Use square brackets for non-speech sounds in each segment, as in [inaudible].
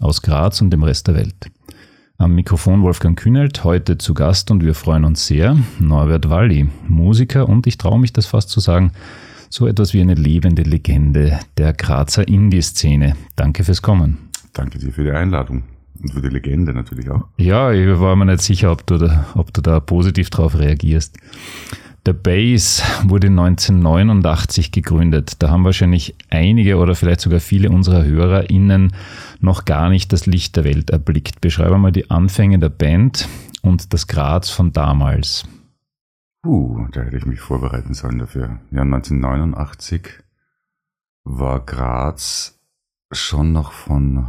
aus Graz und dem Rest der Welt. Am Mikrofon Wolfgang Kühnelt, heute zu Gast und wir freuen uns sehr. Norbert Walli, Musiker und ich traue mich das fast zu sagen, so etwas wie eine lebende Legende der Grazer Indie-Szene. Danke fürs Kommen. Danke dir für die Einladung und für die Legende natürlich auch. Ja, ich war mir nicht sicher, ob du da, ob du da positiv drauf reagierst. Der Base wurde 1989 gegründet. Da haben wahrscheinlich einige oder vielleicht sogar viele unserer HörerInnen noch gar nicht das Licht der Welt erblickt. Beschreibe mal die Anfänge der Band und das Graz von damals. Uh, da hätte ich mich vorbereiten sollen dafür. Ja, 1989 war Graz schon noch von.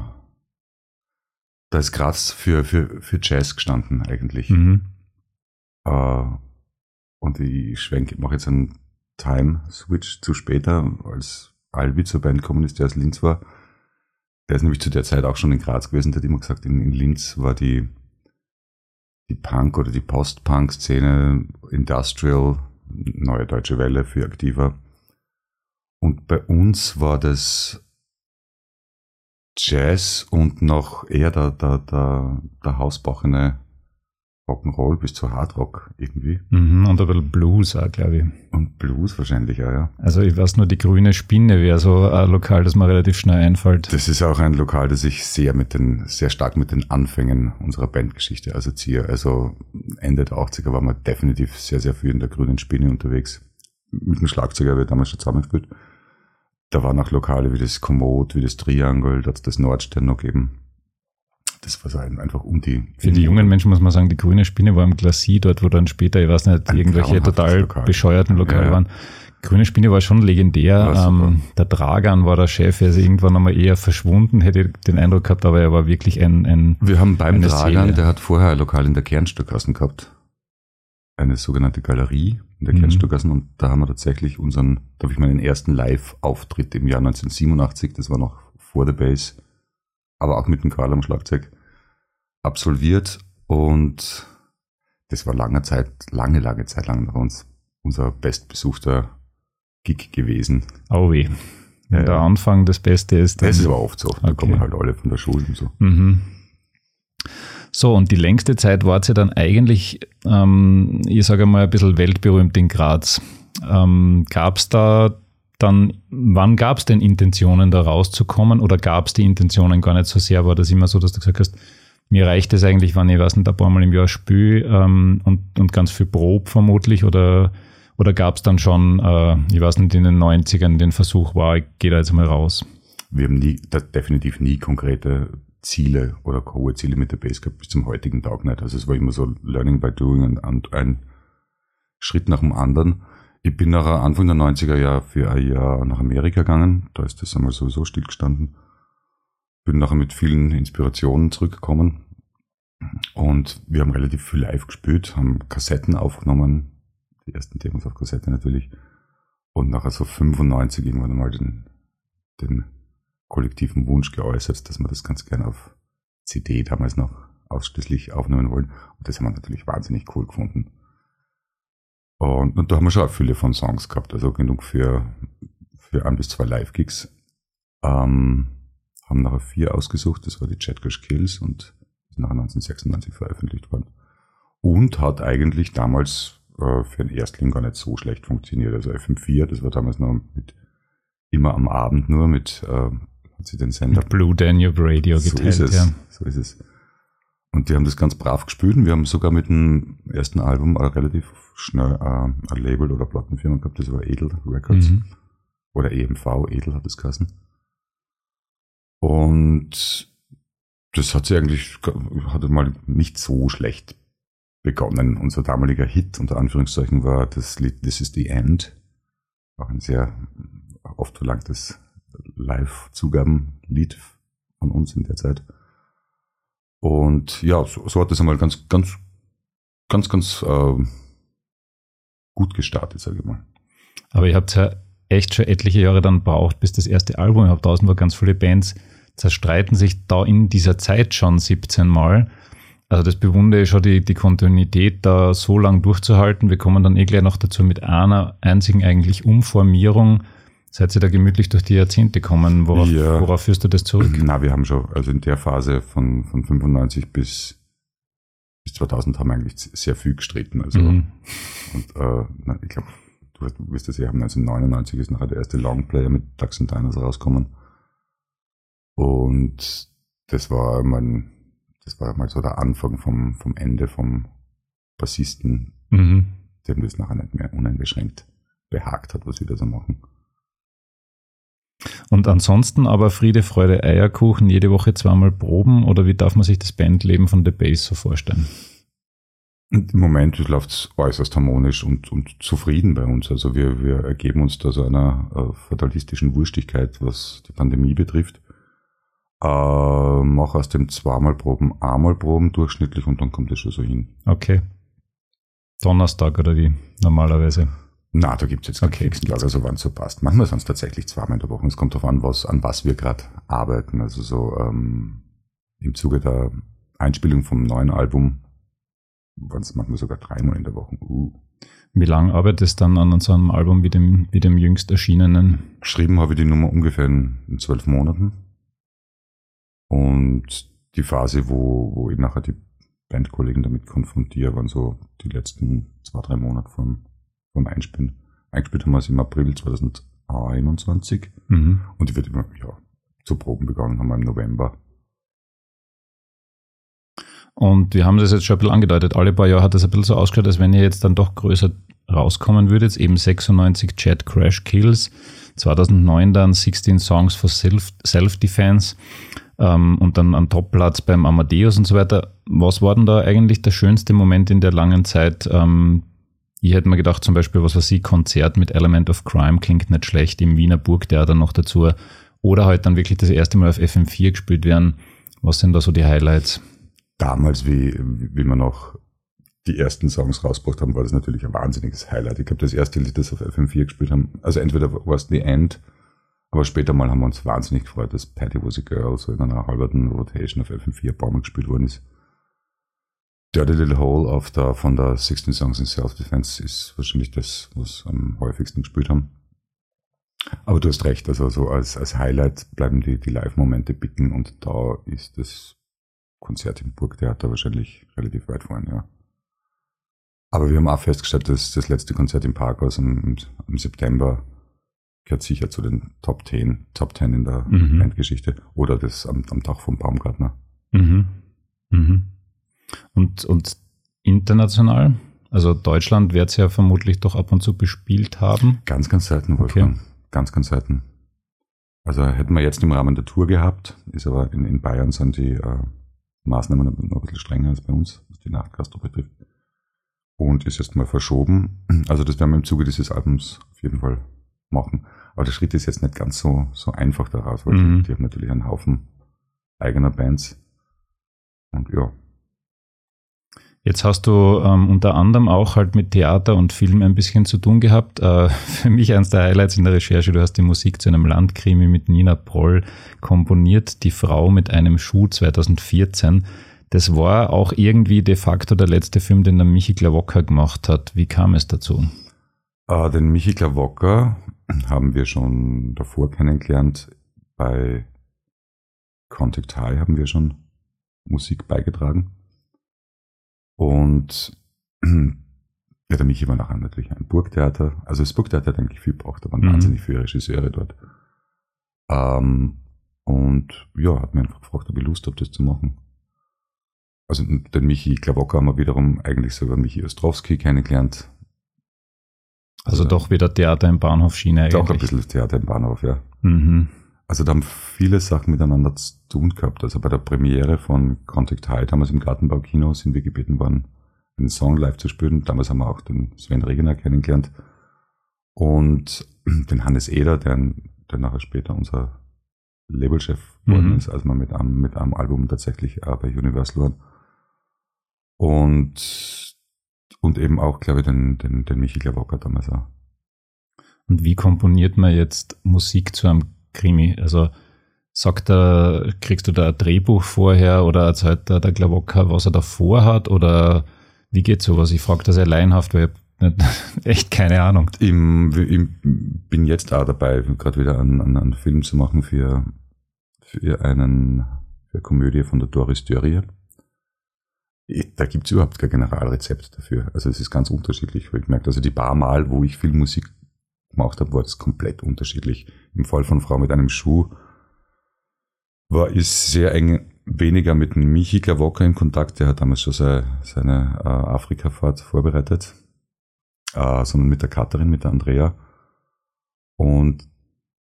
Da ist Graz für, für, für Jazz gestanden eigentlich. Mhm. Äh, und ich schwenke, mache jetzt einen Time-Switch zu später, als Albi zur Band gekommen ist, der aus Linz war. Der ist nämlich zu der Zeit auch schon in Graz gewesen. Der hat immer gesagt, in, in Linz war die, die Punk- oder die Post-Punk-Szene Industrial, neue deutsche Welle für aktiver. Und bei uns war das Jazz und noch eher der, der, der, der hausbachene Rock'n'Roll bis zu Hardrock irgendwie. Mhm, und ein bisschen Blues auch, glaube ich. Und Blues wahrscheinlich, ja, ja. Also ich weiß nur, die Grüne Spinne wäre so ein Lokal, das mir relativ schnell einfällt. Das ist auch ein Lokal, das ich sehr mit den, sehr stark mit den Anfängen unserer Bandgeschichte assoziiere. Also Ende der 80er waren wir definitiv sehr, sehr viel in der Grünen Spinne unterwegs. Mit dem Schlagzeuger, wir damals schon zusammengespielt. Da waren auch Lokale wie das Komoot, wie das Triangle, da hat es das Nordstern noch gegeben das war so einfach um die. Für die jungen Menschen muss man sagen, die grüne Spinne war im Glacis dort, wo dann später, ich weiß nicht, irgendwelche total Lokal. bescheuerten Lokale ja. waren. Grüne Spinne war schon legendär. Ähm, der Dragan war der Chef, er ist irgendwann einmal eher verschwunden, hätte ich den Eindruck gehabt, aber er war wirklich ein. ein Wir haben beim Dragan, Seele. der hat vorher ein Lokal in der Kernstückgassen gehabt. Eine sogenannte Galerie in der mhm. Kernstückgassen und da haben wir tatsächlich unseren, da habe ich meinen ersten Live-Auftritt im Jahr 1987, das war noch vor der Base, aber auch mit dem Karl am Schlagzeug absolviert und das war lange Zeit, lange, lange Zeit lang nach uns unser bestbesuchter Gig gewesen. Oh weh. Wenn ja, der Anfang das Beste ist. Dann das ist aber oft so. Da okay. kommen halt alle von der Schule und so. Mhm. So, und die längste Zeit war sie dann eigentlich, ähm, ich sage mal, ein bisschen weltberühmt in Graz. Ähm, Gab es da dann, wann gab es denn Intentionen, da rauszukommen oder gab es die Intentionen gar nicht so sehr? War das immer so, dass du gesagt hast, mir reicht es eigentlich, wenn ich weiß nicht, ein paar Mal im Jahr spüle ähm, und, und ganz viel Prob vermutlich oder, oder gab es dann schon, äh, ich weiß nicht, in den 90ern den Versuch, wow, ich gehe da jetzt mal raus? Wir haben nie, definitiv nie konkrete Ziele oder hohe Ziele mit der Base gehabt, bis zum heutigen Tag nicht. Also es war immer so Learning by Doing und ein Schritt nach dem anderen. Ich bin nach Anfang der 90er Jahre für ein Jahr nach Amerika gegangen. Da ist das einmal sowieso stillgestanden. Bin nachher mit vielen Inspirationen zurückgekommen. Und wir haben relativ viel live gespielt, haben Kassetten aufgenommen. Die ersten Demos auf Kassette natürlich. Und nachher so 95 irgendwann einmal den, den kollektiven Wunsch geäußert, dass wir das ganz gerne auf CD damals noch ausschließlich aufnehmen wollen. Und das haben wir natürlich wahnsinnig cool gefunden. Und, und da haben wir schon auch viele von Songs gehabt, also genug für, für ein bis zwei Live-Gigs. Ähm, haben nachher vier ausgesucht, das war die Chatcash Kills und ist nachher 1996 veröffentlicht worden. Und hat eigentlich damals äh, für einen Erstling gar nicht so schlecht funktioniert. Also FM4, das war damals noch mit immer am Abend nur mit, äh, hat sie den Sender. Mit Blue Danube Radio geteilt, so ist es, ja. So ist es. Und die haben das ganz brav gespielt und wir haben sogar mit dem ersten Album relativ schnell äh, ein Label oder Plattenfirma gehabt, das war Edel Records. Mhm. Oder EMV, Edel hat es geheißen. Und das hat sich eigentlich, hatte mal nicht so schlecht begonnen. Unser damaliger Hit, unter Anführungszeichen, war das Lied This is the End. Auch ein sehr oft verlangtes Live-Zugabenlied von uns in der Zeit. Und ja, so, so hat das einmal ganz, ganz, ganz, ganz äh, gut gestartet, sage ich mal. Aber ihr habt ja echt schon etliche Jahre dann braucht, bis das erste Album überhaupt draußen war. Ganz viele Bands zerstreiten sich da in dieser Zeit schon 17 Mal. Also das bewundere ich schon, die, die Kontinuität da so lang durchzuhalten. Wir kommen dann eh gleich noch dazu mit einer einzigen eigentlich Umformierung. Seid ihr da gemütlich durch die Jahrzehnte kommen? Worauf, ja. worauf führst du das zurück? Na, wir haben schon, also in der Phase von, von 95 bis, bis 2000 haben wir eigentlich sehr viel gestritten. Also, mhm. und äh, ich glaube, du wirst das ja haben, 1999 ist nachher der erste Longplayer mit Ducks and Diners rausgekommen. Und das war mein, das war mal so der Anfang vom, vom Ende vom Bassisten, mhm. dem das nachher nicht mehr uneingeschränkt behagt hat, was wir da so machen. Und ansonsten aber Friede, Freude, Eierkuchen, jede Woche zweimal proben oder wie darf man sich das Bandleben von The Bass so vorstellen? Im Moment läuft es äußerst harmonisch und, und zufrieden bei uns. Also wir, wir ergeben uns da so einer äh, fatalistischen Wurstigkeit, was die Pandemie betrifft. Äh, mach aus dem zweimal Proben einmal Proben durchschnittlich und dann kommt es schon so hin. Okay. Donnerstag oder wie normalerweise? Na, da gibt's jetzt keinen okay, fixen Tag, also wann es so passt. Manchmal sind es tatsächlich zweimal in der Woche. Es kommt darauf an, was, an was wir gerade arbeiten. Also so ähm, im Zuge der Einspielung vom neuen Album waren es manchmal sogar dreimal in der Woche. Uh. Wie lange arbeitest du dann an so einem Album wie dem, wie dem jüngst erschienenen? Geschrieben habe ich die Nummer ungefähr in, zwölf Monaten. Und die Phase, wo, wo ich nachher die Bandkollegen damit konfrontiere, waren so die letzten zwei, drei Monate vom, vom Einspielen. Eingespielt haben wir es im April 2021 mhm. und die wird immer, ja, zu Proben begonnen haben wir im November. Und wir haben das jetzt schon ein bisschen angedeutet. Alle paar Jahre hat das ein bisschen so ausgeschaut, als wenn ihr jetzt dann doch größer rauskommen würdet. Eben 96 Chat Crash Kills, 2009 dann 16 Songs for Self-Defense. Self ähm, und dann am Topplatz beim Amadeus und so weiter. Was war denn da eigentlich der schönste Moment in der langen Zeit? Ähm, ich hätte mir gedacht, zum Beispiel, was weiß ich, Konzert mit Element of Crime klingt nicht schlecht im Wiener Burgtheater noch dazu. Oder halt dann wirklich das erste Mal auf FM4 gespielt werden. Was sind da so die Highlights? Damals, wie, wie wir noch die ersten Songs rausgebracht haben, war das natürlich ein wahnsinniges Highlight. Ich glaube, das erste Lied, das auf FM4 gespielt haben, also entweder war es The End aber später mal haben wir uns wahnsinnig gefreut, dass Patty Was a Girl so in einer halberten Rotation auf FM4 Baumann gespielt worden ist. Dirty Little Hole auf der, von der 16 Songs in Self-Defense ist wahrscheinlich das, was am häufigsten gespielt haben. Aber du hast recht, also so als, als Highlight bleiben die, die Live-Momente bitten und da ist das Konzert im Burgtheater wahrscheinlich relativ weit vorne, ja. Aber wir haben auch festgestellt, dass das letzte Konzert im Parkhaus im, im September gehört sicher zu den Top 10, Top 10 in der mhm. Bandgeschichte. Oder das am, am Tag vom Baumgartner. Mhm. Mhm. Und, und international? Also Deutschland wird es ja vermutlich doch ab und zu bespielt haben. Ganz, ganz selten, Wolfgang. Okay. Ganz, ganz selten. Also hätten wir jetzt im Rahmen der Tour gehabt, ist aber in, in Bayern sind die äh, Maßnahmen noch ein bisschen strenger als bei uns, was die Nachtgastro betrifft. Und ist jetzt mal verschoben. Also das werden wir im Zuge dieses Albums auf jeden Fall machen. Aber der Schritt ist jetzt nicht ganz so, so einfach daraus, weil mhm. die, die haben natürlich einen Haufen eigener Bands. Und ja. Jetzt hast du ähm, unter anderem auch halt mit Theater und Film ein bisschen zu tun gehabt. Äh, [laughs] für mich eines der Highlights in der Recherche, du hast die Musik zu einem Landkrimi mit Nina Proll komponiert, Die Frau mit einem Schuh 2014. Das war auch irgendwie de facto der letzte Film, den der Michi Klawocka gemacht hat. Wie kam es dazu? Äh, den Michi Klawocka haben wir schon davor kennengelernt. Bei Contact High haben wir schon Musik beigetragen. Und [clears throat] ja, der Michi war nachher natürlich ein Burgtheater. Also das Burgtheater hat eigentlich viel braucht, da waren mhm. wahnsinnig viele Regisseure dort. Ähm, und ja, hat mir einfach gefragt, ob ich Lust habe, das zu machen. Also den Michi Klawocka haben wir wiederum eigentlich sogar Michi Ostrowski kennengelernt, also, also doch wieder Theater im Bahnhof Schiene eigentlich. Doch ein bisschen Theater im Bahnhof, ja. Mhm. Also da haben viele Sachen miteinander zu tun gehabt. Also bei der Premiere von Contact High, damals im Gartenbaukino, sind wir gebeten worden, einen Song live zu spielen. Damals haben wir auch den Sven Regener kennengelernt. Und [clears throat] den Hannes Eder, der, der nachher später unser Labelchef geworden Mhm. ist, als wir mit einem, mit einem Album tatsächlich äh, bei Universal waren. Und, und eben auch, glaube ich, den, den, den Michi Klawocker damals auch. Und wie komponiert man jetzt Musik zu einem Krimi? Also sagt er, kriegst du da ein Drehbuch vorher oder erzählt der, der Klawocker, was er da vorhat? Oder wie geht sowas? Ich frage das sehr laienhaft, weil ich [laughs] echt keine Ahnung. Ich bin jetzt auch dabei, gerade wieder einen, einen, einen Film zu machen für, für einen für eine Komödie von der Doris Dörrier. Da gibt's überhaupt kein Generalrezept dafür. Also es ist ganz unterschiedlich. Ich merke, also die paar Mal, wo ich viel Musik gemacht habe, war das komplett unterschiedlich. Im Fall von Frau mit einem Schuh war ich sehr eng weniger mit dem Michi Klawocker in Kontakt. Der hat damals schon seine, seine äh, Afrika-Fahrt vorbereitet äh, sondern mit der Katharin, mit der Andrea. Und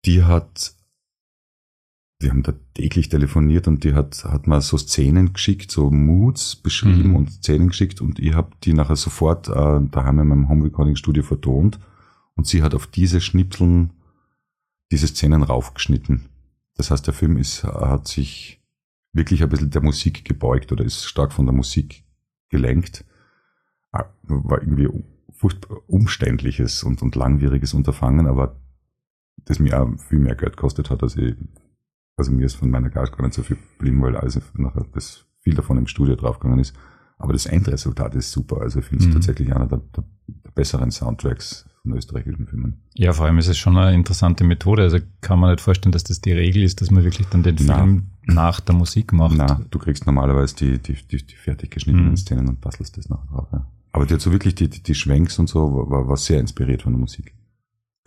die hat, wir haben da täglich telefoniert und die hat, hat mal so Szenen geschickt, so Moods beschrieben Mhm. und Szenen geschickt und ich habe die nachher sofort äh, daheim in meinem Home Recording Studio vertont und sie hat auf diese Schnipseln diese Szenen raufgeschnitten. Das heißt, der Film ist, hat sich wirklich ein bisschen der Musik gebeugt oder ist stark von der Musik gelenkt. Ah, War irgendwie furchtbar umständliches und, und langwieriges Unterfangen, aber das mir auch viel mehr Geld gekostet hat, als ich, also mir ist von meiner Gage gar nicht so viel geblieben, weil also nachher das viel davon im Studio draufgegangen ist. Aber das Endresultat ist super. Also ich finde es Mhm. tatsächlich einer der, der, der besseren Soundtracks von österreichischen Filmen. Ja, vor allem ist es schon eine interessante Methode. Also kann man nicht vorstellen, dass das die Regel ist, dass man wirklich dann den Na. Film nach der Musik macht. Na, du kriegst normalerweise die, die, die, die fertig geschnittenen Mhm. Szenen und bastelst das nachher drauf. Ja. Aber die hat so wirklich die, die, die Schwenks und so, war, war sehr inspiriert von der Musik.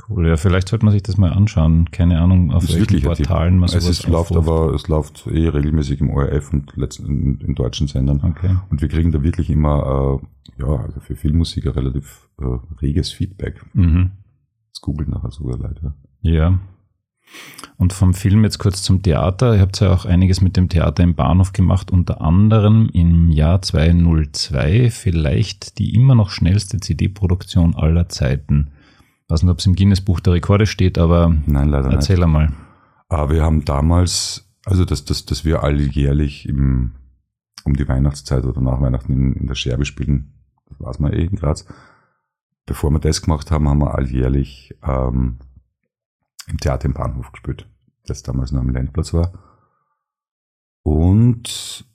Cool, ja, vielleicht sollte man sich das mal anschauen. Keine Ahnung, auf Ist welchen. Portalen man Es sowas ist, läuft aber, es läuft eh regelmäßig im ORF und in, in deutschen Sendern. Okay. Und wir kriegen da wirklich immer, äh, ja, also für Filmmusiker relativ äh, reges Feedback. Mhm. Das googelt nachher sogar leider. Ja. Und vom Film jetzt kurz zum Theater. Ihr habt ja auch einiges mit dem Theater im Bahnhof gemacht, unter anderem im Jahr 202 vielleicht die immer noch schnellste CD-Produktion aller Zeiten. Ich weiß nicht, ob es im Guinness-Buch der Rekorde steht, aber Nein, leider nicht. erzähl einmal. Aber wir haben damals, also dass, dass, dass wir alljährlich im, um die Weihnachtszeit oder nach Weihnachten in, in der Scherbe spielen, das weiß man eh in Graz. Bevor wir das gemacht haben, haben wir alljährlich ähm, im Theater im Bahnhof gespielt, das damals noch am Landplatz war. Und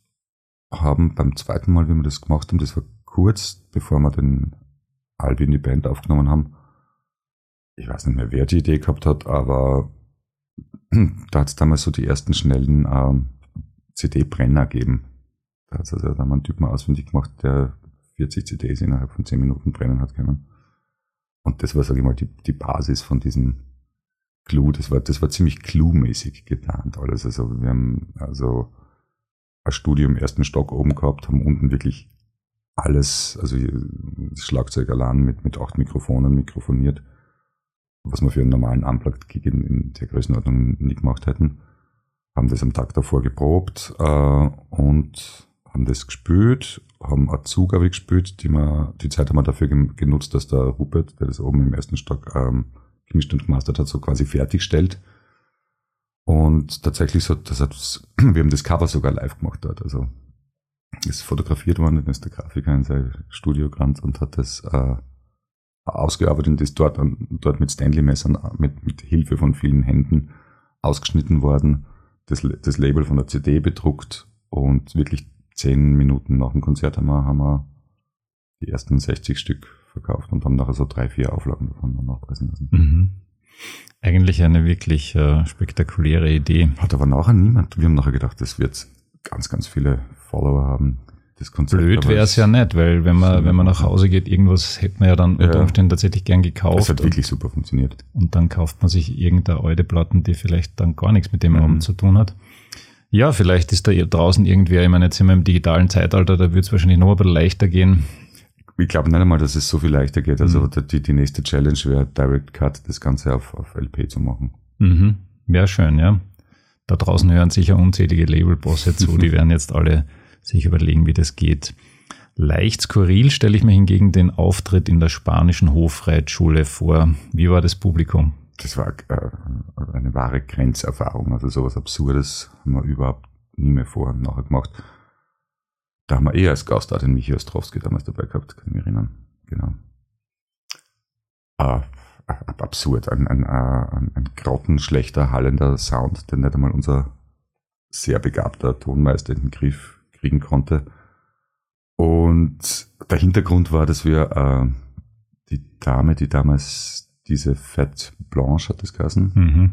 haben beim zweiten Mal, wie wir das gemacht haben, das war kurz bevor wir den Albi in die Band aufgenommen haben. Ich weiß nicht mehr, wer die Idee gehabt hat, aber [clears throat] da hat es damals so die ersten schnellen ähm, CD-Brenner gegeben. Da hat es also dann mal einen Typen ausfindig gemacht, der 40 CDs innerhalb von 10 Minuten brennen hat können. Und das war, sage ich mal, die, die Basis von diesem Clue. Das war, das war ziemlich Clue-mäßig geplant alles. Also wir haben also ein Studio im ersten Stock oben gehabt, haben unten wirklich alles, also das Schlagzeug allein mit, mit acht Mikrofonen mikrofoniert was wir für einen normalen Unplugged-Gig in, in der Größenordnung nie gemacht hätten. Haben das am Tag davor geprobt äh, und haben das gespielt, haben eine Zugabe gespielt, die, wir, die Zeit haben wir dafür genutzt, dass der Rupert, der das oben im ersten Stock ähm, gemischt und gemastert hat, so quasi fertigstellt. Und tatsächlich so, das hat, [clears throat] wir haben das Cover sogar live gemacht dort. Also ist fotografiert worden, dann ist der Grafiker in sein Studio gerannt und hat das äh, ausgearbeitet und ist dort, dort mit Stanley-Messern mit, mit Hilfe von vielen Händen ausgeschnitten worden, das, das Label von der CD bedruckt und wirklich zehn Minuten nach dem Konzert haben wir, haben wir die ersten 60 Stück verkauft und haben nachher so drei, vier Auflagen davon dann nachpressen lassen. Mhm. Eigentlich eine wirklich äh, spektakuläre Idee. Hat aber nachher niemand, wir haben nachher gedacht, das wird ganz, ganz viele Follower haben. Das Konzept, Blöd wäre es ja nicht, weil wenn man, wenn man nach Hause geht, irgendwas hätte man ja dann unter Umständen tatsächlich gern gekauft. hat wirklich super funktioniert. Und dann kauft man sich irgendeine alte Platten, die vielleicht dann gar nichts mit dem Mhm. Abend zu tun hat. Ja, vielleicht ist da draußen irgendwer, ich meine, jetzt sind wir im digitalen Zeitalter, da wird es wahrscheinlich noch ein bisschen leichter gehen. Ich glaube nicht einmal, dass es so viel leichter geht. Also Mhm. die, die nächste Challenge wäre Direct Cut, das Ganze auf, auf LP zu machen. Mhm. Wäre schön, ja. Da draußen hören sicher unzählige Labelbosse zu, die [laughs] werden jetzt alle sich überlegen, wie das geht. Leicht skurril stelle ich mir hingegen den Auftritt in der spanischen Hofreitschule vor. Wie war das Publikum? das war äh, eine wahre Grenzerfahrung. Also sowas Absurdes haben wir überhaupt nie mehr vor und nachher gemacht. Da haben wir eher als Gast den Michi Ostrowski damals dabei gehabt, kann ich mich erinnern. Genau. Äh, absurd, ein, ein, ein, ein grottenschlechter, hallender Sound, den nicht einmal unser sehr begabter Tonmeister in den Griff kriegen konnte. Und der Hintergrund war, dass wir äh, die Dame, die damals diese Fett Blanche hat das geheißen, mhm.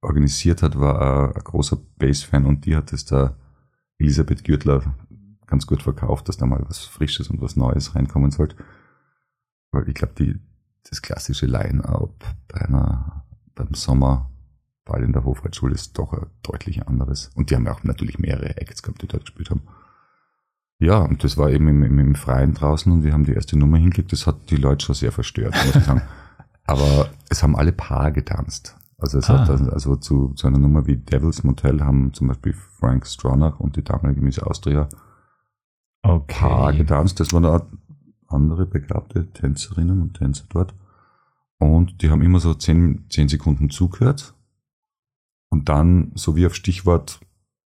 organisiert hat, war äh, ein großer Bass-Fan und die hat es da Elisabeth Gürtler ganz gut verkauft, dass da mal was Frisches und was Neues reinkommen sollte. Weil ich glaube, die das klassische Line-Up bei einer, beim Sommerball in der Hofreitschule ist doch ein deutlich anderes. Und die haben ja auch natürlich mehrere Acts gehabt, die dort gespielt haben. Ja, und das war eben im, im, im Freien draußen und wir haben die erste Nummer hingekriegt. Das hat die Leute schon sehr verstört, muss ich sagen. [laughs] Aber es haben alle Paar getanzt. Also es ah. hat also zu, zu einer Nummer wie Devil's Motel haben zum Beispiel Frank Stronach und die damalige Miss Austria okay. Paar getanzt. Das war eine andere begabte Tänzerinnen und Tänzer dort. Und die haben immer so zehn, zehn Sekunden zugehört und dann, so wie auf Stichwort,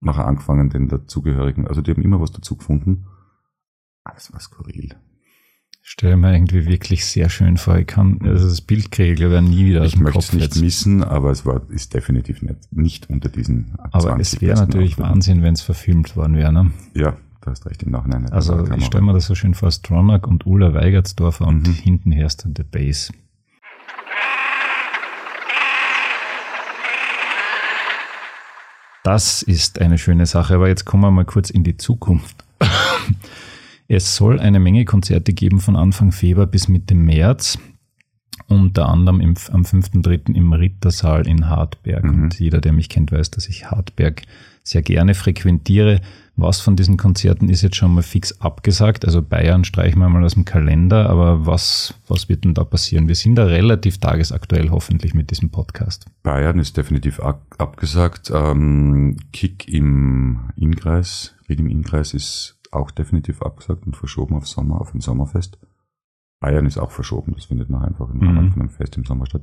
nachher angefangen, den dazugehörigen, also die haben immer was dazu gefunden. Alles war skurril. Stelle mir irgendwie wirklich sehr schön vor. Ich kann, also das Bild kriege ich glaube ich nie wieder aus Ich möchte es nicht jetzt. missen, aber es war, ist definitiv nicht, nicht unter diesen Aber es wäre natürlich Wahnsinn, wenn es verfilmt worden wäre, ne? Ja, Du hast recht, im Nachhinein. Also ich stelle mir das so schön vor, Stronach und Ulla Weigertsdorfer und mhm. hinten herrscht dann der Bass. Das ist eine schöne Sache, aber jetzt kommen wir mal kurz in die Zukunft. [laughs] es soll eine Menge Konzerte geben von Anfang Februar bis Mitte März. Unter anderem im, am 5.3. im Rittersaal in Hartberg. Mhm. Und jeder, der mich kennt, weiß, dass ich Hartberg sehr gerne frequentiere. Was von diesen Konzerten ist jetzt schon mal fix abgesagt? Also Bayern streichen wir mal aus dem Kalender, aber was, was wird denn da passieren? Wir sind da relativ tagesaktuell hoffentlich mit diesem Podcast. Bayern ist definitiv abgesagt. Ähm, Kick im Innkreis, Ried im Innkreis ist auch definitiv abgesagt und verschoben auf Sommer, auf ein Sommerfest. Bayern ist auch verschoben, das findet noch einfach im Rahmen mhm. von einem Fest im Sommer statt.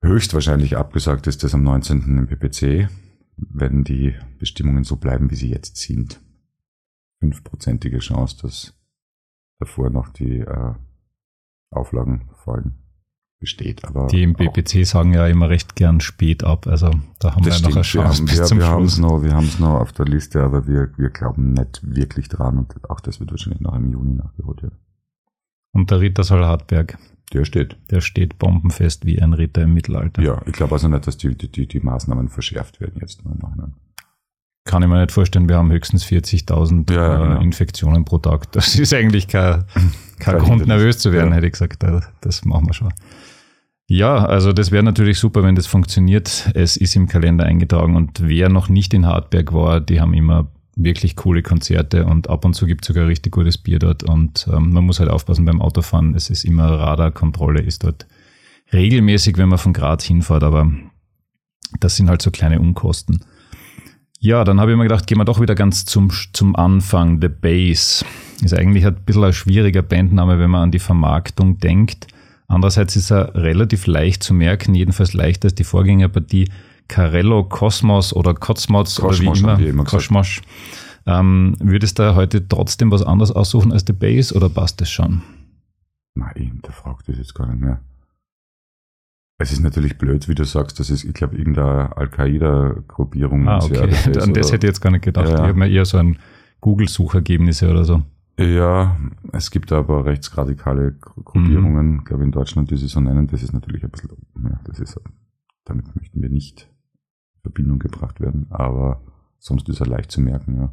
Höchstwahrscheinlich abgesagt ist das am 19. im PPC wenn die Bestimmungen so bleiben, wie sie jetzt sind. Fünfprozentige Chance, dass davor noch die äh, Auflagen fallen, besteht. Aber die im BPC sagen ja immer recht gern spät ab. Also da haben wir stimmt. noch eine Chance. Wir haben, wir, wir haben es noch, wir haben es noch auf der Liste, aber wir, wir glauben nicht wirklich dran und auch das wird wahrscheinlich noch im Juni nachgeholt werden. Und der Rittersaal Hartberg. Der steht. Der steht bombenfest wie ein Ritter im Mittelalter. Ja, ich glaube also nicht, dass die, die, die Maßnahmen verschärft werden jetzt nur im Nachhinein. Kann ich mir nicht vorstellen, wir haben höchstens 40.000 ja, äh, genau. Infektionen pro Tag. Das ist eigentlich kein, [laughs] kein Grund, nervös zu werden, ja. hätte ich gesagt. Das machen wir schon. Ja, also das wäre natürlich super, wenn das funktioniert. Es ist im Kalender eingetragen und wer noch nicht in Hartberg war, die haben immer wirklich coole Konzerte und ab und zu gibt es sogar richtig gutes Bier dort und ähm, man muss halt aufpassen beim Autofahren. Es ist immer Radarkontrolle, ist dort regelmäßig, wenn man von Graz hinfährt, aber das sind halt so kleine Unkosten. Ja, dann habe ich mir gedacht, gehen wir doch wieder ganz zum, zum Anfang. The Base ist eigentlich ein bisschen ein schwieriger Bandname, wenn man an die Vermarktung denkt. Andererseits ist er relativ leicht zu merken, jedenfalls leichter als die Vorgängerpartie. Carello Cosmos oder Cosmos oder wie immer, immer Cosmos. Ähm, würdest du heute trotzdem was anderes aussuchen als The Base oder passt das schon? Nein, der fragt das jetzt gar nicht mehr. Es ist natürlich blöd, wie du sagst, das ist, ich glaube, irgendeine Al-Qaida-Gruppierung. Ah, okay. Das [laughs] An das hätte ich jetzt gar nicht gedacht. Ja. Ich habe mir eher so ein Google-Suchergebnisse oder so. Ja, es gibt aber rechtsradikale Gruppierungen, mhm. glaube ich, in Deutschland, die sie so nennen. Das ist natürlich ein bisschen, ja, das ist, damit möchten wir nicht Verbindung gebracht werden, aber sonst ist er leicht zu merken, ja.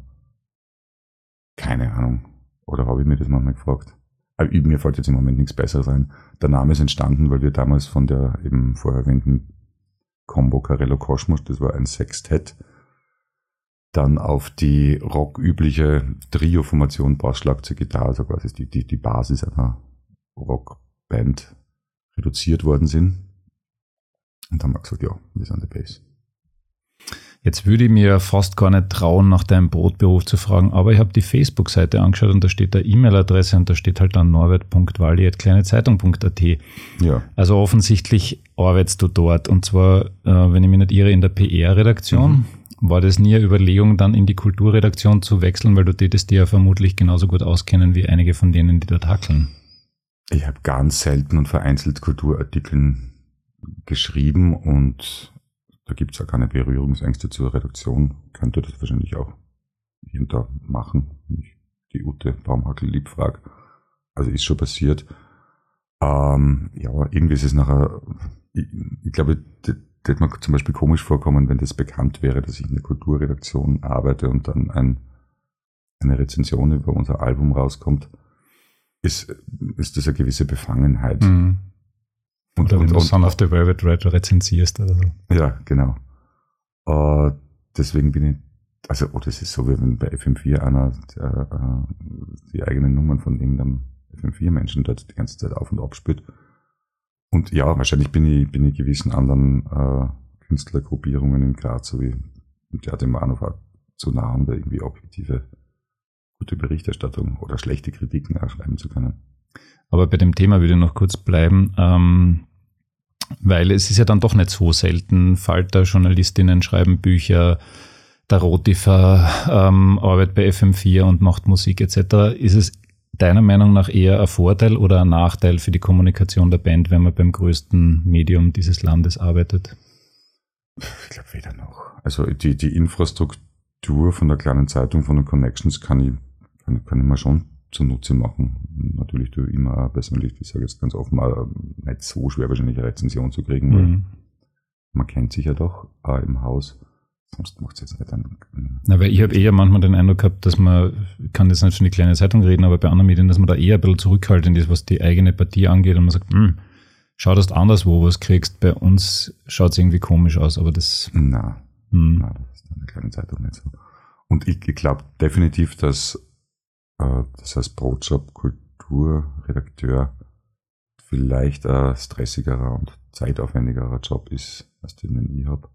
Keine Ahnung. Oder habe ich mir das manchmal gefragt? Aber mir fällt jetzt im Moment nichts Besseres ein. Der Name ist entstanden, weil wir damals von der eben vorher erwähnten Combo Carello Cosmos, das war ein Sextett, dann auf die rockübliche Trio-Formation Bass, Schlagzeug, Gitarre, also quasi die, die, die Basis einer Rockband reduziert worden sind. Und dann haben wir gesagt, ja, wir sind der Bass. Jetzt würde ich mir fast gar nicht trauen, nach deinem Brotberuf zu fragen, aber ich habe die Facebook-Seite angeschaut und da steht eine E-Mail-Adresse und da steht halt dann norbert.walli.kleinezeitung.at. Ja. Also offensichtlich arbeitest du dort und zwar, äh, wenn ich mich nicht irre, in der PR-Redaktion. Mhm. War das nie eine Überlegung, dann in die Kulturredaktion zu wechseln, weil du tätest dir ja vermutlich genauso gut auskennen wie einige von denen, die dort hackeln? Ich habe ganz selten und vereinzelt Kulturartikeln geschrieben und da gibt es ja keine Berührungsängste zur Redaktion. Könnte das wahrscheinlich auch und da machen, wenn ich die Ute Baumhackel lieb frag. Also ist schon passiert. Ähm, ja, irgendwie ist es nachher, ich, ich glaube, das, das mir zum Beispiel komisch vorkommen, wenn das bekannt wäre, dass ich in der Kulturredaktion arbeite und dann ein, eine Rezension über unser Album rauskommt, ist, ist das eine gewisse Befangenheit. Mhm. Und, oder wenn und, du Son of the Velvet Red rezensierst oder so. Ja, genau. Uh, deswegen bin ich, also, oh, das ist so, wie wenn bei FM4 einer der, uh, die eigenen Nummern von irgendeinem FM4-Menschen dort die ganze Zeit auf und ab spielt. Und ja, wahrscheinlich bin ich, bin ich gewissen anderen uh, Künstlergruppierungen in Graz, so wie der Demanov zu nah, um da irgendwie objektive, gute Berichterstattung oder schlechte Kritiken auch schreiben zu können. Aber bei dem Thema würde ich noch kurz bleiben, ähm, weil es ist ja dann doch nicht so selten. Falter, Journalistinnen schreiben Bücher, der Rotifer ähm, arbeitet bei FM4 und macht Musik etc. Ist es deiner Meinung nach eher ein Vorteil oder ein Nachteil für die Kommunikation der Band, wenn man beim größten Medium dieses Landes arbeitet? Ich glaube weder noch. Also die, die Infrastruktur von der kleinen Zeitung, von den Connections kann ich, kann, kann ich mir schon zunutze machen. Natürlich du immer persönlich, ich sage jetzt ganz offen, mal nicht so schwer wahrscheinlich eine Rezension zu kriegen, weil mhm. man kennt sich ja doch äh, im Haus. Sonst macht es jetzt nicht dann. Na, weil ich habe eher manchmal den Eindruck gehabt, dass man, ich kann jetzt nicht von die kleine Zeitung reden, aber bei anderen Medien, dass man da eher ein bisschen zurückhaltend ist, was die eigene Partie angeht und man sagt, hm, schau, dass du anderswo was kriegst. Bei uns schaut es irgendwie komisch aus, aber das. Na, hm. na das ist eine kleine Zeitung nicht so. Und ich, ich glaube definitiv, dass das heißt Brotjob, Kulturredakteur vielleicht ein stressigerer und zeitaufwendigerer Job ist, als den ich habe.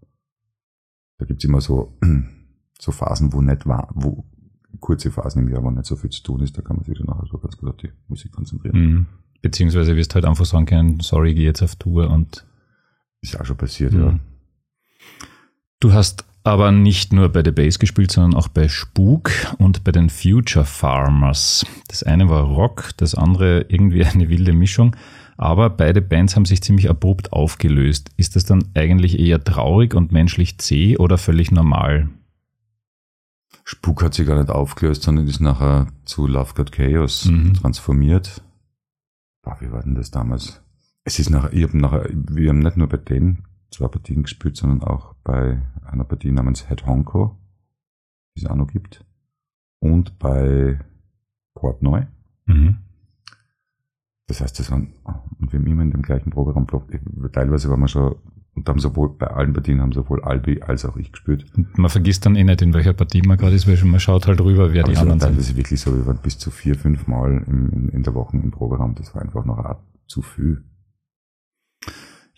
Da gibt's immer so, [clears throat] so Phasen, wo nicht war, wo kurze Phasen im Jahr, wo nicht so viel zu tun ist, da kann man sich dann nachher so ganz gut auf die Musik konzentrieren. Mhm. Beziehungsweise wirst halt einfach sagen können, sorry, geh jetzt auf Tour und. Ist auch schon passiert, mhm. ja. Du hast aber nicht nur bei The Bass gespielt, sondern auch bei Spuk und bei den Future Farmers. Das eine war Rock, das andere irgendwie [laughs] eine wilde Mischung. Aber beide Bands haben sich ziemlich abrupt aufgelöst. Ist das dann eigentlich eher traurig und menschlich zäh oder völlig normal? Spuk hat sich gar nicht aufgelöst, sondern ist nachher zu Love God Chaos mhm. transformiert. Boah, wie war denn das damals? Es ist nachher, ich hab nachher, wir haben nicht nur bei denen zwei Partien gespielt, sondern auch bei einer Partie namens Head Honko, die es auch noch gibt, und bei Portneu. Mhm. Das heißt, das waren, und wir haben immer in dem gleichen Proberaum, teilweise waren wir schon, und haben sowohl bei allen Partien haben sowohl Albi als auch ich gespielt. Und man vergisst dann eh nicht, in welcher Partie man gerade ist, weil man schaut halt rüber, wer Aber die anderen sind. Das ist wirklich so, wir waren bis zu vier, fünf Mal in, in, in der Woche im Proberaum. Das war einfach noch zu viel.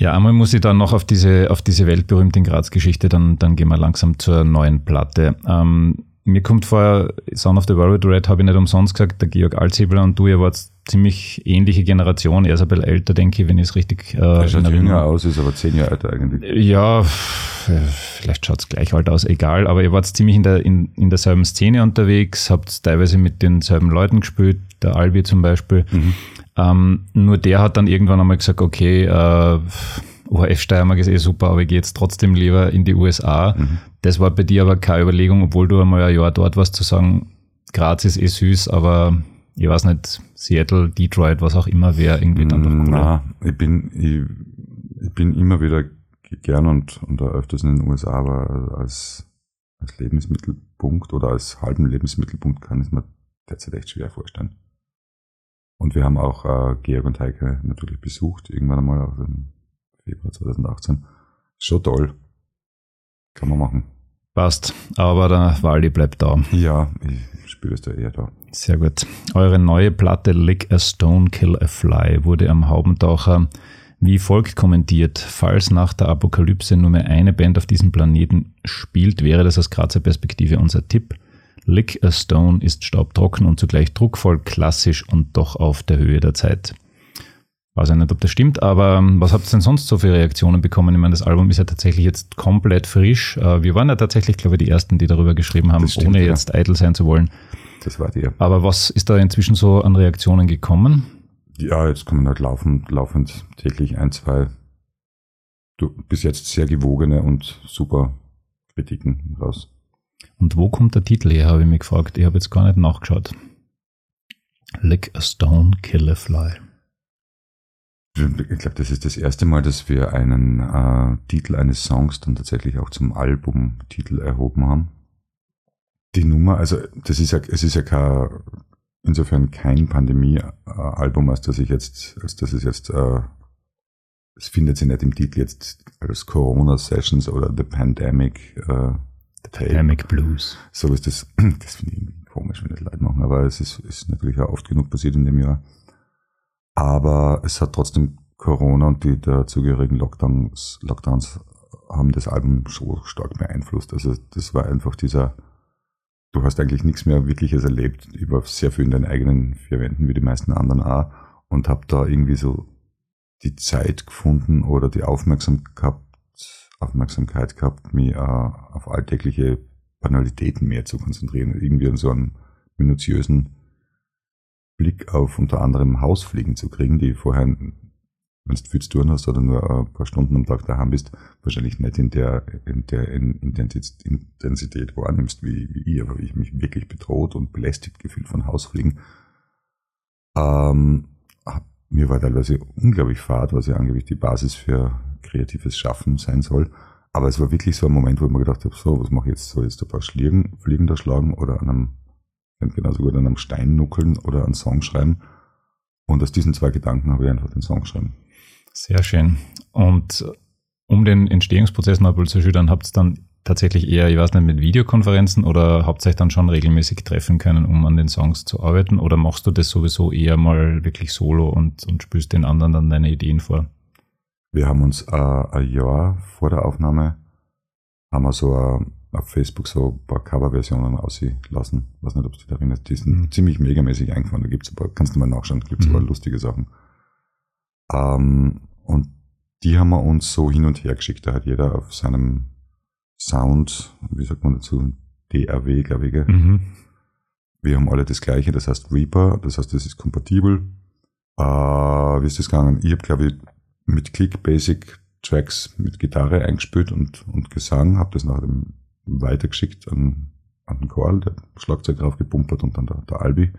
Ja, einmal muss ich dann noch auf diese, auf diese weltberühmte Graz-Geschichte, dann, dann gehen wir langsam zur neuen Platte. Ähm, mir kommt vor, Son of the World Red habe ich nicht umsonst gesagt, der Georg Alzhebler und du, ihr wart ziemlich ähnliche Generation, er ist ein bisschen älter, denke ich, wenn ich es richtig... Äh, er schaut jünger aus, ist aber zehn Jahre älter eigentlich. Ja, vielleicht schaut es gleich alt aus, egal, aber ihr wart ziemlich in, der, in, in derselben Szene unterwegs, habt teilweise mit denselben Leuten gespielt, der Albi zum Beispiel. Mhm. Ähm, nur der hat dann irgendwann einmal gesagt, okay, äh, ORF Steiermark ist eh super, aber ich gehe jetzt trotzdem lieber in die USA. Mhm. Das war bei dir aber keine Überlegung, obwohl du einmal ein Jahr dort warst, zu sagen, Graz ist eh süß, aber ich weiß nicht, Seattle, Detroit, was auch immer wäre irgendwie dann doch cooler. Na, ich bin, ich, ich bin immer wieder gern und, und öfters in den USA, aber als, als Lebensmittelpunkt oder als halben Lebensmittelpunkt kann ich es mir derzeit echt schwer vorstellen. Und wir haben auch äh, Georg und Heike natürlich besucht, irgendwann einmal auch im Februar 2018. Schon toll. Kann man machen. Passt. Aber der Wally bleibt da. Ja, ich spüre es da eher da. Sehr gut. Eure neue Platte Lick a Stone, Kill a Fly wurde am Haubentaucher wie folgt kommentiert, falls nach der Apokalypse nur mehr eine Band auf diesem Planeten spielt, wäre das aus Grazer Perspektive unser Tipp. Lick a Stone ist staubtrocken und zugleich druckvoll, klassisch und doch auf der Höhe der Zeit. Weiß ich nicht, ob das stimmt, aber ähm, was habt ihr denn sonst so für Reaktionen bekommen? Ich meine, das Album ist ja tatsächlich jetzt komplett frisch. Äh, wir waren ja tatsächlich, glaube ich, die Ersten, die darüber geschrieben haben, stimmt, ohne ja. jetzt eitel sein zu wollen. Das war die. Aber was ist da inzwischen so an Reaktionen gekommen? Ja, jetzt kommen halt laufend, laufend täglich ein, zwei du, bis jetzt sehr gewogene und super Kritiken raus. Und wo kommt der Titel her, habe ich mich gefragt. Ich habe jetzt gar nicht nachgeschaut. Lick a Stone, Kill a Fly. Ich glaube, das ist das erste Mal, dass wir einen äh, Titel eines Songs dann tatsächlich auch zum Albumtitel erhoben haben. Die Nummer, also das ist ja, es ist ja kein, insofern kein Pandemie-Album, als dass ich jetzt, als dass es jetzt, äh, es findet sich nicht im Titel jetzt als Corona Sessions oder The Pandemic, äh, Pandemic Blues. so ist das, [clears throat] das finde ich irgendwie komisch, wenn das Leute machen, aber es ist, ist natürlich auch oft genug passiert in dem Jahr. Aber es hat trotzdem Corona und die dazugehörigen Lockdowns, Lockdowns haben das Album so stark beeinflusst. Also das war einfach dieser, du hast eigentlich nichts mehr Wirkliches erlebt. War sehr viel in deinen eigenen vier Wänden, wie die meisten anderen auch, und habe da irgendwie so die Zeit gefunden oder die Aufmerksamkeit, Aufmerksamkeit gehabt, mich äh, auf alltägliche Banalitäten mehr zu konzentrieren. Irgendwie an so einen minutiösen Blick auf unter anderem Hausfliegen zu kriegen, die vorher, wenn du viel zu tun hast oder nur ein paar Stunden am Tag daheim bist, wahrscheinlich nicht in der, in der in Intensität, wahrnimmst, wie, wie ich, aber ich mich wirklich bedroht und belästigt gefühlt von Hausfliegen. Ähm, mir war teilweise unglaublich fad, was ja angeblich die Basis für kreatives Schaffen sein soll. Aber es war wirklich so ein Moment, wo ich mir gedacht habe, so, was mache ich jetzt? Soll ich jetzt ein paar Schliegen, Fliegen da schlagen oder an einem genauso gut an einem Stein nuckeln oder einen Song schreiben. Und aus diesen zwei Gedanken habe ich einfach den Song geschrieben. Sehr schön. Und um den Entstehungsprozess noch ein bisschen zu schildern, habt ihr dann tatsächlich eher, ich weiß nicht, mit Videokonferenzen oder habt ihr euch dann schon regelmäßig treffen können, um an den Songs zu arbeiten? Oder machst du das sowieso eher mal wirklich solo und, und spürst den anderen dann deine Ideen vor? Wir haben uns äh, ein Jahr vor der Aufnahme haben wir so ein auf Facebook so ein paar Coverversionen auslassen. Weiß nicht, ob du dich erinnerst. Die sind Mhm. ziemlich megamäßig eingefahren. Da gibt's ein paar, kannst du mal nachschauen, da gibt's ein paar Mhm. lustige Sachen. Ähm, und die haben wir uns so hin und her geschickt. Da hat jeder auf seinem Sound, wie sagt man dazu, DRW, glaube ich. gell? Mhm. Wir haben alle das gleiche, das heißt Reaper, das heißt, das ist kompatibel. Äh, wie ist das gegangen? Ich habe, glaube ich, mit Click Basic Tracks mit Gitarre eingespielt und, und Gesang, habe das nach dem weitergeschickt an, an den Karl, der Schlagzeug drauf gepumpert und dann der, der Albi.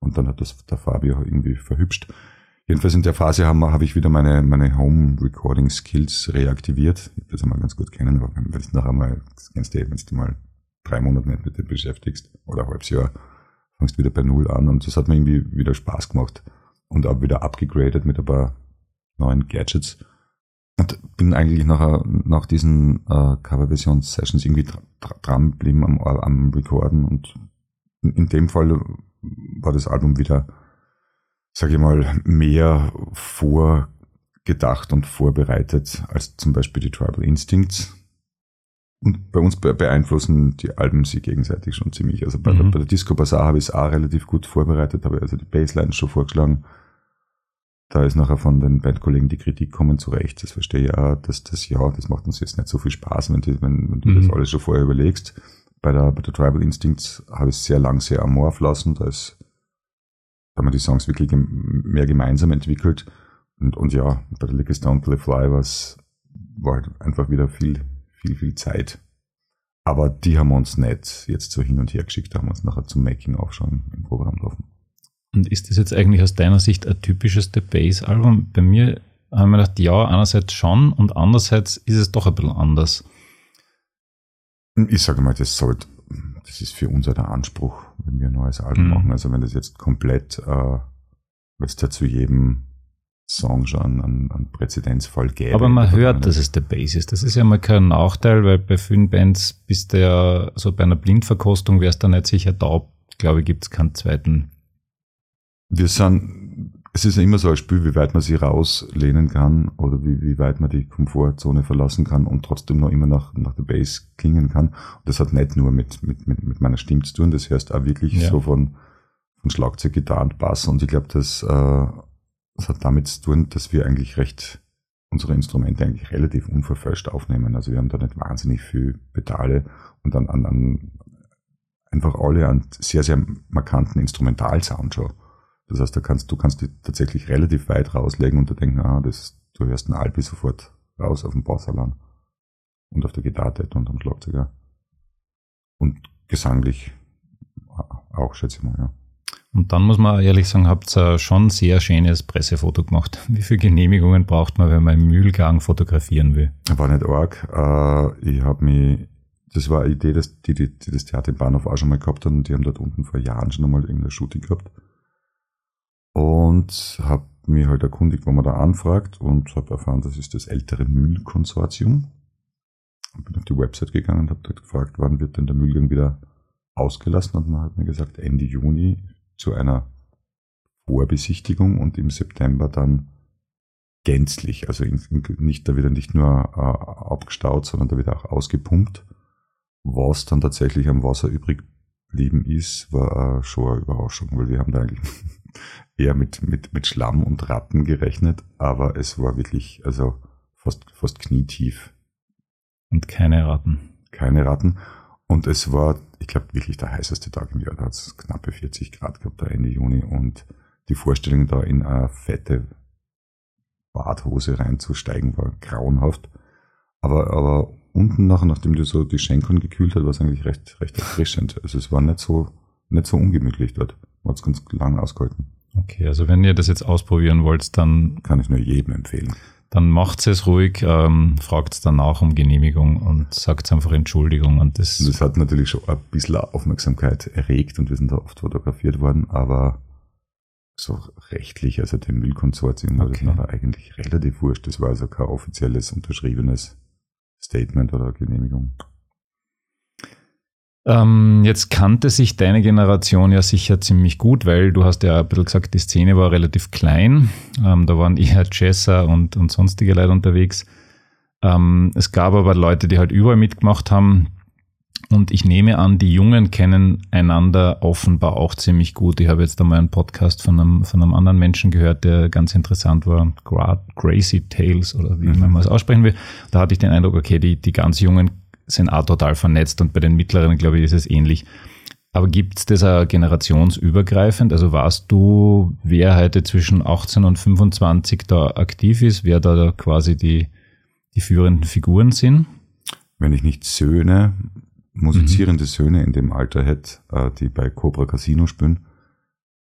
Und dann hat das der Fabio irgendwie verhübscht. Jedenfalls in der Phase habe hab ich wieder meine, meine Home-Recording-Skills reaktiviert. Ich das einmal ganz gut kennen, aber wenn du nachher mal, kennst du eh, wenn du mal drei Monate nicht mit dem beschäftigst oder ein halbes Jahr, fangst wieder bei Null an und das hat mir irgendwie wieder Spaß gemacht und auch wieder abgegradet mit ein paar neuen Gadgets. Und bin eigentlich nachher, nach diesen äh, Coverversion-Sessions irgendwie dra dra dran geblieben am, am Recorden und in dem Fall war das Album wieder, sage ich mal, mehr vorgedacht und vorbereitet als zum Beispiel die Tribal Instincts. Und bei uns be beeinflussen die Alben sie gegenseitig schon ziemlich. Also bei, Mhm. der, bei der Disco Bazaar habe ich es auch relativ gut vorbereitet, habe also die Basslines schon vorgeschlagen. Da ist nachher von den Bandkollegen die Kritik kommen zurecht. Das verstehe ich auch, dass das, ja, das macht uns jetzt nicht so viel Spaß, wenn, die, wenn, wenn du Mhm. das alles schon vorher überlegst. Bei der, bei der Tribal Instincts habe ich es sehr lang sehr amorph lassen. Da ist, da haben wir die Songs wirklich mehr gemeinsam entwickelt. Und, und ja, bei der Lick Stone Play Fly war's, war halt einfach wieder viel, viel, viel Zeit. Aber die haben wir uns nicht jetzt so hin und her geschickt, da haben wir uns nachher zum Making auch schon im Programm getroffen. Und ist das jetzt eigentlich aus deiner Sicht ein typisches The Bass-Album? Bei mir habe ich mir gedacht, ja, einerseits schon und andererseits ist es doch ein bisschen anders. Ich sage mal, das sollte, das ist für uns auch der Anspruch, wenn wir ein neues Album Mhm. machen. Also wenn das jetzt komplett, äh, jetzt ja zu jedem Song schon einen, einen Präzedenzfall gäbe. Aber man der hört, dass es The Bass ist. Das ist ja mal kein Nachteil, weil bei vielen Bands bist du ja, so bei einer Blindverkostung wärst du nicht sicher taub. Ich glaube, gibt es keinen zweiten. Wir sind es ist ja immer so ein Spiel, wie weit man sich rauslehnen kann oder wie, wie weit man die Komfortzone verlassen kann und trotzdem noch immer nach, nach der Bass klingen kann. Und das hat nicht nur mit, mit, mit, mit meiner Stimme zu tun, das heißt auch wirklich Ja. so von, von Schlagzeug, Gitarre und Bass. Und ich glaube, das, äh, das hat damit zu tun, dass wir eigentlich recht unsere Instrumente eigentlich relativ unverfälscht aufnehmen. Also wir haben da nicht wahnsinnig viel Pedale und dann an, an einfach alle einen sehr, sehr markanten Instrumentalsound schon. Das heißt, da kannst, du kannst die tatsächlich relativ weit rauslegen und da denken, ah, das, du hörst einen Alpi sofort raus auf dem Bassalan und auf der Gitarre und am Schlagzeuger. Und gesanglich auch, schätze ich mal, ja. Und dann muss man ehrlich sagen, habt ihr schon sehr schönes Pressefoto gemacht. [laughs] Wie viele Genehmigungen braucht man, wenn man im Mühlgang fotografieren will? War nicht arg. Äh, ich habe mich, das war eine Idee, dass die, die, die das Theater im Bahnhof auch schon mal gehabt haben und die haben dort unten vor Jahren schon einmal irgendein Shooting gehabt. Und habe mich halt erkundigt, wo man da anfragt und habe erfahren, das ist das ältere Mühlkonsortium. Und bin auf die Website gegangen und habe dort gefragt, wann wird denn der Mühlgang wieder ausgelassen und man hat mir gesagt, Ende Juni zu einer Vorbesichtigung und im September dann gänzlich, also nicht, da wird er nicht nur äh, abgestaut, sondern da wird auch ausgepumpt. Was dann tatsächlich am Wasser übrig geblieben ist, war äh, schon eine Überraschung, weil wir haben da eigentlich eher mit, mit, mit Schlamm und Ratten gerechnet, aber es war wirklich, also fast, fast knietief. Und keine Ratten. Keine Ratten. Und es war, ich glaube, wirklich der heißeste Tag im Jahr. Da hat es knappe 40 Grad gehabt, da Ende Juni. Und die Vorstellung, da in eine fette Badhose reinzusteigen, war grauenhaft. Aber, aber unten nachher, nachdem du so die Schenkeln gekühlt hat, war es eigentlich recht, recht erfrischend. Also es war nicht so, nicht so ungemütlich dort. Man hat es ganz lang ausgehalten. Okay, also wenn ihr das jetzt ausprobieren wollt, dann, Kann ich nur jedem empfehlen. dann macht es ruhig, ähm, fragt danach um Genehmigung und sagt einfach Entschuldigung. Und das, Und das hat natürlich schon ein bisschen Aufmerksamkeit erregt und wir sind da oft fotografiert worden, aber so rechtlich, also dem Müllkonsortium, war das Okay. nachher eigentlich relativ wurscht. Das war also kein offizielles, unterschriebenes Statement oder Genehmigung. Ähm, jetzt kannte sich deine Generation ja sicher ziemlich gut, weil du hast ja ein bisschen gesagt, die Szene war relativ klein. Ähm, da waren [laughs] eher Jesser und, und sonstige Leute unterwegs. Ähm, es gab aber Leute, die halt überall mitgemacht haben. Und ich nehme an, die Jungen kennen einander offenbar auch ziemlich gut. Ich habe jetzt einmal einen Podcast von einem, von einem anderen Menschen gehört, der ganz interessant war. Gra Crazy Tales oder wie man es aussprechen will. Da hatte ich den Eindruck, okay, die, die ganz Jungen sind auch total vernetzt und bei den Mittleren, glaube ich, ist es ähnlich. Aber gibt es das auch generationsübergreifend? Also weißt du, wer heute zwischen 18 und 25 da aktiv ist, wer da quasi die, die führenden Figuren sind? Wenn ich nicht Söhne, musizierende Söhne in dem Alter hätte, äh, die bei Cobra Casino spielen,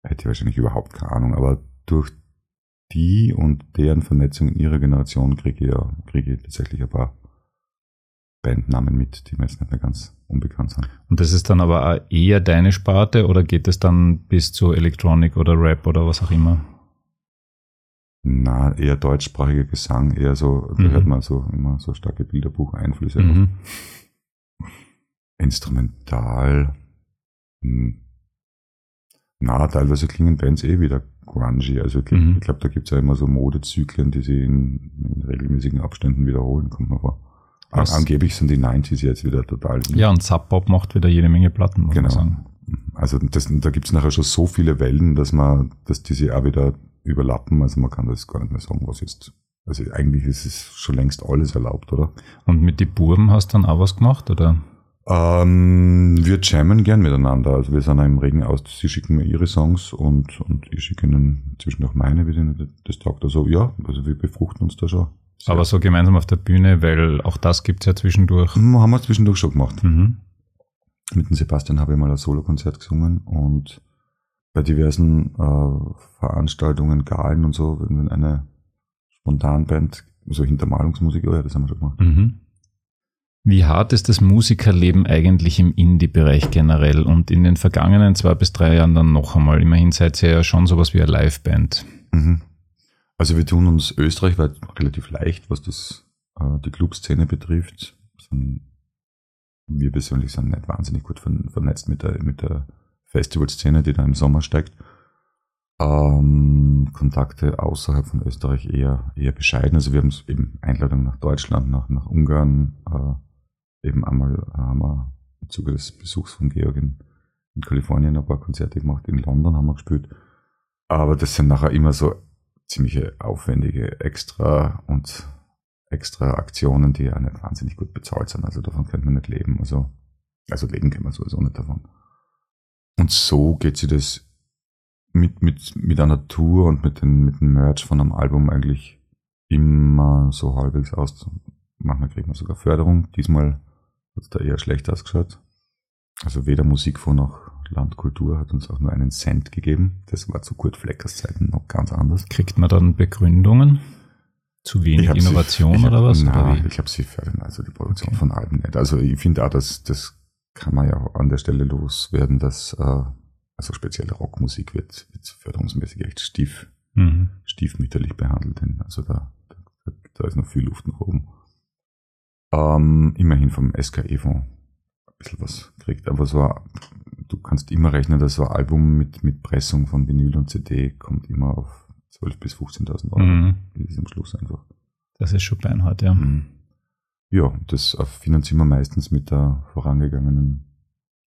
hätte ich wahrscheinlich überhaupt keine Ahnung. Aber durch die und deren Vernetzung in ihrer Generation kriege ich ja kriege ich tatsächlich ein paar Bandnamen mit, die mir jetzt nicht mehr ganz unbekannt sind. Und das ist dann aber auch eher deine Sparte oder geht es dann bis zu Electronic oder Rap oder was auch immer? Na, eher deutschsprachiger Gesang, eher so, da Mhm. hört man so immer so starke Bilderbucheinflüsse. Mhm. Instrumental. Hm. Na, teilweise klingen Bands eh wieder grungy. Also ich, Mhm. ich glaube, da gibt's ja immer so Modezyklen, die sie in, in regelmäßigen Abständen wiederholen, kommt man vor. An, angeblich sind die 90s jetzt wieder total. in. Ja, und Sub-Pop macht wieder jede Menge Platten, muss man genau. sagen. Also das, da gibt's nachher schon so viele Wellen, dass man, dass die sich auch wieder überlappen. Also man kann das gar nicht mehr sagen, was jetzt. Also eigentlich ist es schon längst alles erlaubt, oder? Und mit die Burben hast du dann auch was gemacht, oder? Ähm, wir jammen gern miteinander. Also wir sind auch im regen aus. Sie schicken mir ihre Songs und, und ich schicke ihnen inzwischen auch meine, wie ihnen das taugt. Also ja, also wir befruchten uns da schon. Aber so gemeinsam auf der Bühne, weil auch das gibt's ja zwischendurch. Hm, haben wir zwischendurch schon gemacht. Mhm. Mit dem Sebastian habe ich mal ein Solokonzert gesungen und bei diversen äh, Veranstaltungen, Galen und so, wenn eine Spontanband, so Hintermalungsmusik, oh ja, das haben wir schon gemacht. Mhm. Wie hart ist das Musikerleben eigentlich im Indie-Bereich generell und in den vergangenen zwei bis drei Jahren dann noch einmal? Immerhin seid ihr ja schon sowas wie eine Liveband. Mhm. Also wir tun uns österreichweit relativ leicht, was das äh, die Clubszene betrifft. Wir persönlich sind nicht wahnsinnig gut vern- vernetzt mit der, mit der Festivalszene, die da im Sommer steigt. Ähm, Kontakte außerhalb von Österreich eher, eher bescheiden. Also wir haben eben Einladungen nach Deutschland, nach, nach Ungarn. Äh, eben einmal haben wir im Zuge des Besuchs von Georg in, in Kalifornien ein paar Konzerte gemacht. In London haben wir gespielt. Aber das sind nachher immer so ziemliche aufwendige Extra und extra Aktionen, die ja nicht wahnsinnig gut bezahlt sind. Also davon könnte man nicht leben. Also, also leben kann man sowieso nicht davon. Und so geht sie das mit, mit, mit einer Tour und mit, den, mit dem Merch von einem Album eigentlich immer so halbwegs aus. Manchmal kriegt man sogar Förderung. Diesmal hat es da eher schlecht ausgeschaut. Also weder Musikfonds noch Landkultur hat uns auch nur einen Cent gegeben. Das war zu Kurt Fleckers Zeiten noch ganz anders. Kriegt man dann Begründungen? Zu wenig Innovation sie, oder was? Nein, oder ich habe sie fördern, also die Produktion okay. von Alben nicht. Also ich finde auch, dass das kann man ja an der Stelle loswerden, dass äh, also spezielle Rockmusik wird, wird förderungsmäßig echt stief, mhm. stiefmütterlich behandelt. Also da, da, da ist noch viel Luft nach oben. Ähm, immerhin vom SKE-Fonds ein bisschen was kriegt. Aber so, du kannst immer rechnen, dass so ein Album mit, mit Pressung von Vinyl und CD kommt immer auf 12.000 bis 15.000 Euro. Mhm. Das ist am Schluss einfach. Das ist schon beinhart, ja. Mhm. Ja, das finanzieren wir meistens mit der vorangegangenen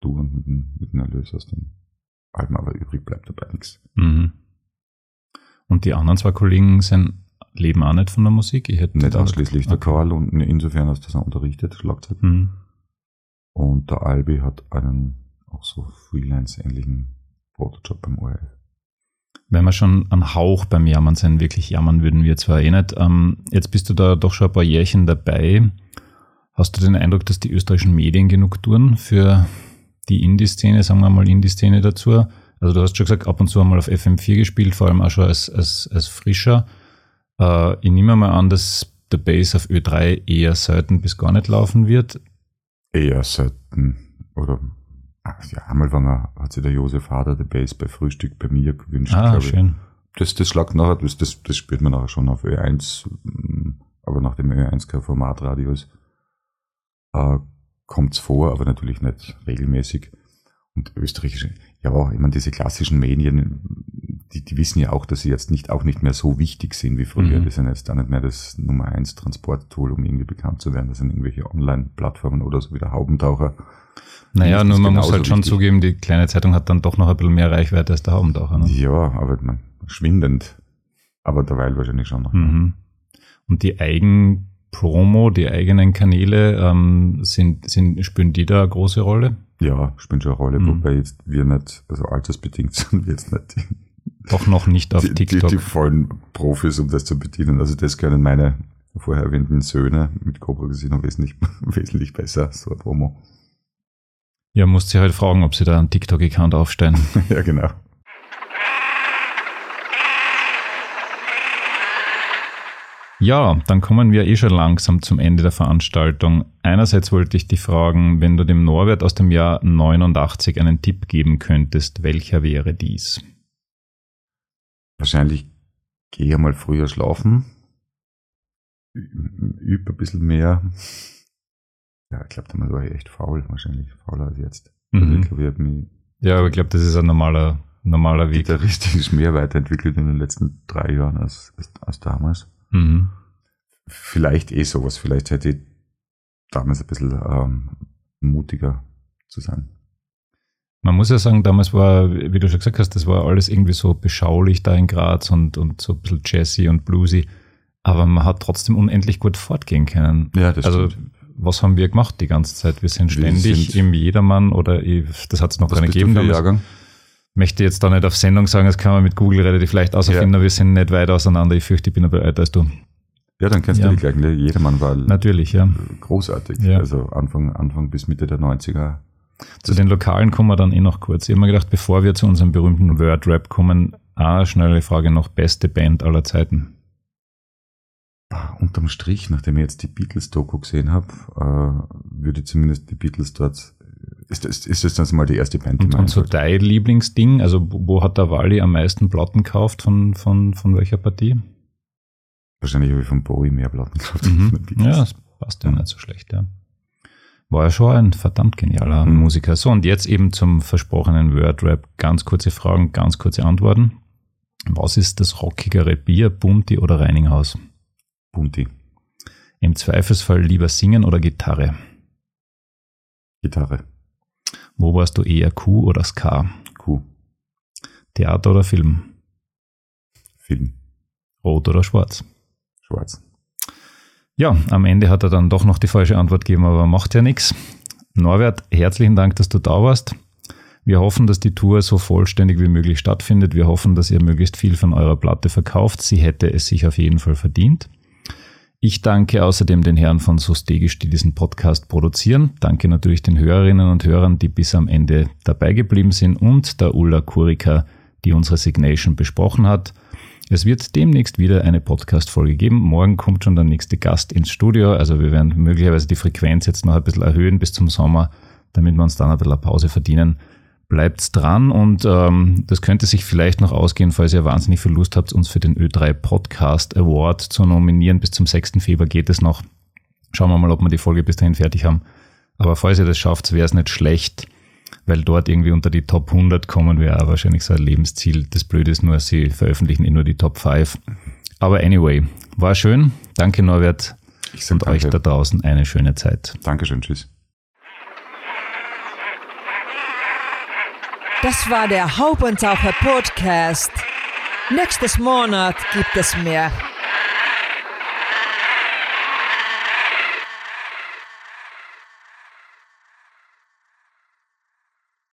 Tour und mit, mit dem Erlös aus den Alben, aber übrig bleibt dabei nichts. Mhm. Und die anderen zwei Kollegen sind, leben auch nicht von der Musik? Ich hätte nicht ausschließlich. Der okay. Karl und insofern hast du das unterrichtet, Schlagzeug. Mhm. Und der Albi hat einen auch so Freelance-ähnlichen Protojob beim ORF. Wenn wir schon einen Hauch beim Jammern sind, wirklich jammern würden wir zwar eh nicht. Ähm, jetzt bist du da doch schon ein paar Jährchen dabei. Hast du den Eindruck, dass die österreichischen Medien genug tun für die Indie-Szene, sagen wir mal Indie-Szene dazu? Also du hast schon gesagt, ab und zu einmal auf FM4 gespielt, vor allem auch schon als, als, als Frischer. Äh, ich nehme mal an, dass der Bass auf Ö3 eher selten bis gar nicht laufen wird. Eher selten. Oder ja, einmal hat sich der Josef Hader der Bass bei Frühstück bei mir gewünscht. Ah, schön. Das, das schlagt nachher, das, das, das spielt man nachher schon auf Ö1, aber nach dem Ö1 kein Formatradio ist, äh, kommt es vor, aber natürlich nicht regelmäßig. Und österreichische, ja, ich meine, diese klassischen Medien, die, die wissen ja auch, dass sie jetzt nicht, auch nicht mehr so wichtig sind wie früher. Mhm. Die sind jetzt da nicht mehr das Nummer eins Transporttool, um irgendwie bekannt zu werden. Das sind irgendwelche Online-Plattformen oder so wie der Haubentaucher. Naja, nur man muss halt schon wichtig. zugeben, die kleine Zeitung hat dann doch noch ein bisschen mehr Reichweite als der Haubentaucher. Ne? Ja, aber man, schwindend. Aber derweil wahrscheinlich schon noch. Mhm. Und die Eigenpromo, die eigenen Kanäle, ähm, sind, sind, spielen die da eine große Rolle? Ja, spielen schon eine Rolle, mhm. wobei jetzt wir nicht, also altersbedingt [laughs] sind wir jetzt nicht Doch noch nicht auf die, TikTok. Die, die vollen Profis, um das zu bedienen. Also das können meine vorher erwähnten Söhne mit Cobra Casino wesentlich, [laughs] wesentlich besser, so eine Promo. Ja, musst sie halt fragen, ob sie da einen TikTok-Account aufstellen. [laughs] ja, genau. Ja, dann kommen wir eh schon langsam zum Ende der Veranstaltung. Einerseits wollte ich dich fragen, wenn du dem Norbert aus dem Jahr 89 einen Tipp geben könntest, welcher wäre dies? Wahrscheinlich gehe mal früher schlafen, übe ein bisschen mehr ja, ich glaube, damals war ich echt faul, wahrscheinlich fauler als jetzt. Mhm. Also ich glaub, ich mich ja, aber ich glaube, das ist ein normaler, normaler Weg. richtig mehr weiterentwickelt in den letzten drei Jahren als, als, als damals. Mhm. Vielleicht eh sowas. Vielleicht hätte ich damals ein bisschen ähm, mutiger zu sein. Man muss ja sagen, damals war, wie du schon gesagt hast, das war alles irgendwie so beschaulich da in Graz und, und so ein bisschen jazzy und bluesy. Aber man hat trotzdem unendlich gut fortgehen können. Ja, das also, stimmt was haben wir gemacht die ganze Zeit? Wir sind ständig wir sind im Jedermann oder das hat es noch nicht gegeben. Jahrgang? Möchte jetzt da nicht auf Sendung sagen, das kann man mit Google relativ leicht auserfinden, ja. wir sind nicht weit auseinander. Ich fürchte, ich bin aber älter als du. Ja, dann kennst ja. du die gleichen. Jedermann war natürlich ja. großartig. Ja. Also Anfang, Anfang bis Mitte der 90er. Zu den Lokalen kommen wir dann eh noch kurz. Ich habe mir gedacht, bevor wir zu unserem berühmten Word-Rap kommen, eine schnelle Frage noch. Beste Band aller Zeiten? Unterm Strich, nachdem ich jetzt die Beatles-Doku gesehen habe, äh, würde zumindest die Beatles dort ist, ist, ist das dann mal die erste Band, die Und, und so dein Lieblingsding, also wo hat der Wally am meisten Platten gekauft, von, von, von welcher Partie? Wahrscheinlich habe ich von Bowie mehr Platten gekauft. Mhm. Ja, das passt ja nicht so schlecht, ja. War ja schon ein verdammt genialer mhm. Musiker. So, und jetzt eben zum versprochenen Word-Rap. Ganz kurze Fragen, ganz kurze Antworten. Was ist das rockigere Bier, Bunti oder Reininghaus? Bunti. Im Zweifelsfall lieber singen oder Gitarre? Gitarre. Wo warst du eher Q oder Ska? Q. Theater oder Film? Film. Rot oder schwarz? Schwarz. Ja, am Ende hat er dann doch noch die falsche Antwort gegeben, aber macht ja nichts. Norbert, herzlichen Dank, dass du da warst. Wir hoffen, dass die Tour so vollständig wie möglich stattfindet. Wir hoffen, dass ihr möglichst viel von eurer Platte verkauft. Sie hätte es sich auf jeden Fall verdient. Ich danke außerdem den Herren von Sostegisch, die diesen Podcast produzieren. Danke natürlich den Hörerinnen und Hörern, die bis am Ende dabei geblieben sind und der Ulla Kurika, die unsere Signation besprochen hat. Es wird demnächst wieder eine Podcast-Folge geben. Morgen kommt schon der nächste Gast ins Studio. Also wir werden möglicherweise die Frequenz jetzt noch ein bisschen erhöhen bis zum Sommer, damit wir uns dann ein bisschen Pause verdienen. Bleibt dran und ähm, das könnte sich vielleicht noch ausgehen, falls ihr wahnsinnig viel Lust habt, uns für den Ö3 Podcast Award zu nominieren. Bis zum 6. Februar geht es noch. Schauen wir mal, ob wir die Folge bis dahin fertig haben. Aber falls ihr das schafft, wäre es nicht schlecht, weil dort irgendwie unter die Top 100 kommen wäre wahrscheinlich so ein Lebensziel. Das Blöde ist nur, sie veröffentlichen eh nur die Top 5. Aber anyway, war schön. Danke Norbert Ich und euch da draußen eine schöne Zeit. Dankeschön, tschüss. Das war der Haubentaucher Podcast. Nächstes Monat gibt es mehr.